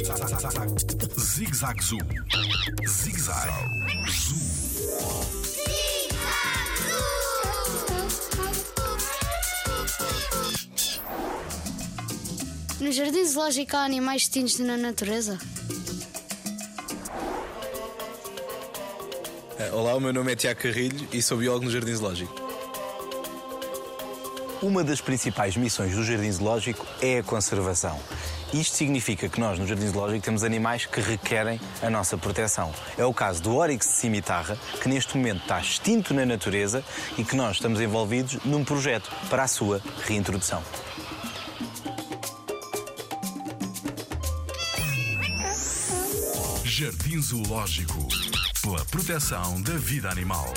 Zig Zag Zoo. Zig Zag Zoo. No jardim zoológico há animais extintos na natureza? Eh, Olá, o meu nome é Tiago Carrilho e sou biólogo no Jardim Zoológico. Uma das principais missões do Jardim Zoológico é a conservação. Isto significa que nós, no Jardim Zoológico, temos animais que requerem a nossa proteção. É o caso do Oryx cimitarra, que neste momento está extinto na natureza e que nós estamos envolvidos num projeto para a sua reintrodução. Jardim Zoológico. Pela proteção da vida animal.